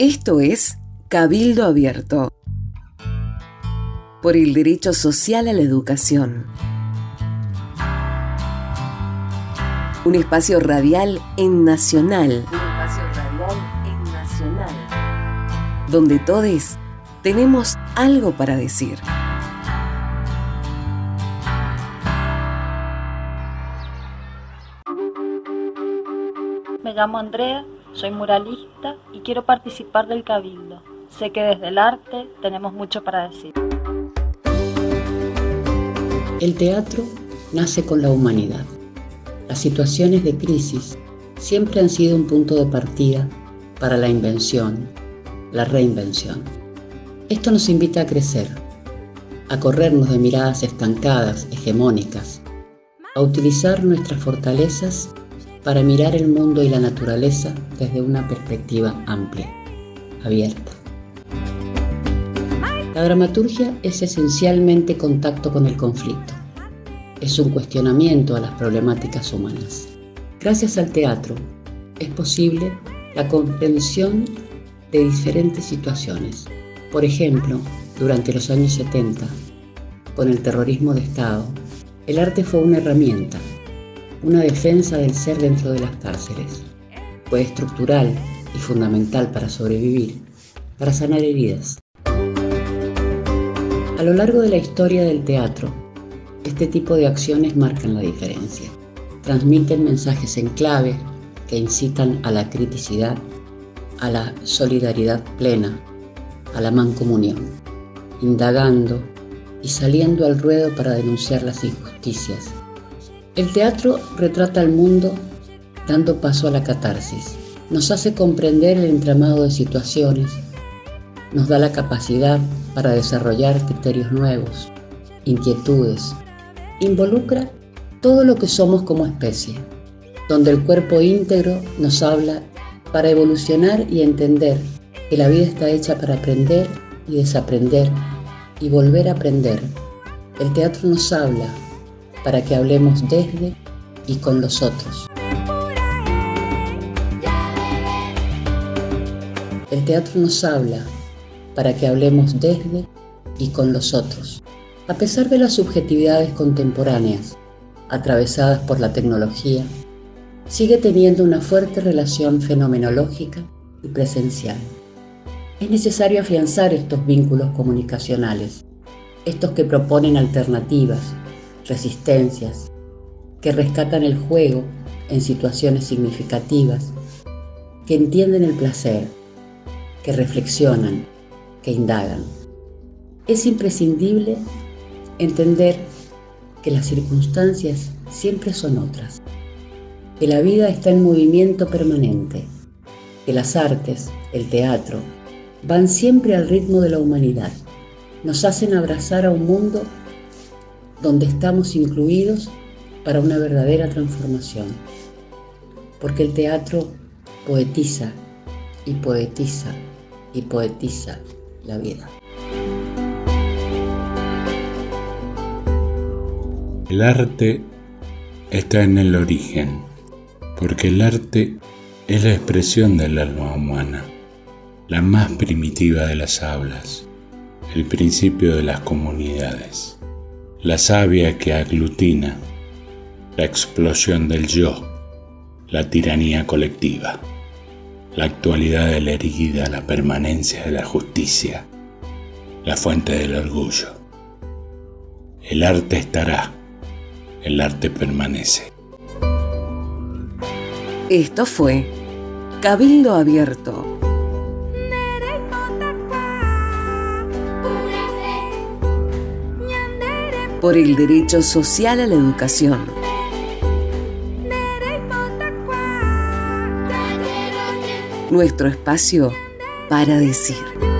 Esto es Cabildo Abierto por el derecho social a la educación. Un espacio radial en Nacional. Un espacio radial en Nacional. Donde todos tenemos algo para decir. Me llamo Andrea soy muralista y quiero participar del cabildo. Sé que desde el arte tenemos mucho para decir. El teatro nace con la humanidad. Las situaciones de crisis siempre han sido un punto de partida para la invención, la reinvención. Esto nos invita a crecer, a corrernos de miradas estancadas, hegemónicas, a utilizar nuestras fortalezas para mirar el mundo y la naturaleza desde una perspectiva amplia, abierta. La dramaturgia es esencialmente contacto con el conflicto. Es un cuestionamiento a las problemáticas humanas. Gracias al teatro es posible la comprensión de diferentes situaciones. Por ejemplo, durante los años 70, con el terrorismo de Estado, el arte fue una herramienta una defensa del ser dentro de las cárceles. Fue estructural y fundamental para sobrevivir, para sanar heridas. A lo largo de la historia del teatro, este tipo de acciones marcan la diferencia. Transmiten mensajes en clave que incitan a la criticidad, a la solidaridad plena, a la mancomunión, indagando y saliendo al ruedo para denunciar las injusticias el teatro retrata al mundo dando paso a la catarsis. Nos hace comprender el entramado de situaciones, nos da la capacidad para desarrollar criterios nuevos, inquietudes, involucra todo lo que somos como especie, donde el cuerpo íntegro nos habla para evolucionar y entender que la vida está hecha para aprender y desaprender y volver a aprender. El teatro nos habla para que hablemos desde y con los otros. El teatro nos habla para que hablemos desde y con los otros. A pesar de las subjetividades contemporáneas, atravesadas por la tecnología, sigue teniendo una fuerte relación fenomenológica y presencial. Es necesario afianzar estos vínculos comunicacionales, estos que proponen alternativas, resistencias, que rescatan el juego en situaciones significativas, que entienden el placer, que reflexionan, que indagan. Es imprescindible entender que las circunstancias siempre son otras, que la vida está en movimiento permanente, que las artes, el teatro, van siempre al ritmo de la humanidad, nos hacen abrazar a un mundo donde estamos incluidos para una verdadera transformación. Porque el teatro poetiza y poetiza y poetiza la vida. El arte está en el origen, porque el arte es la expresión del alma humana, la más primitiva de las hablas, el principio de las comunidades la savia que aglutina, la explosión del yo, la tiranía colectiva, la actualidad de la herida, la permanencia de la justicia, la fuente del orgullo. El arte estará, el arte permanece. Esto fue Cabildo Abierto por el derecho social a la educación. Nuestro espacio para decir.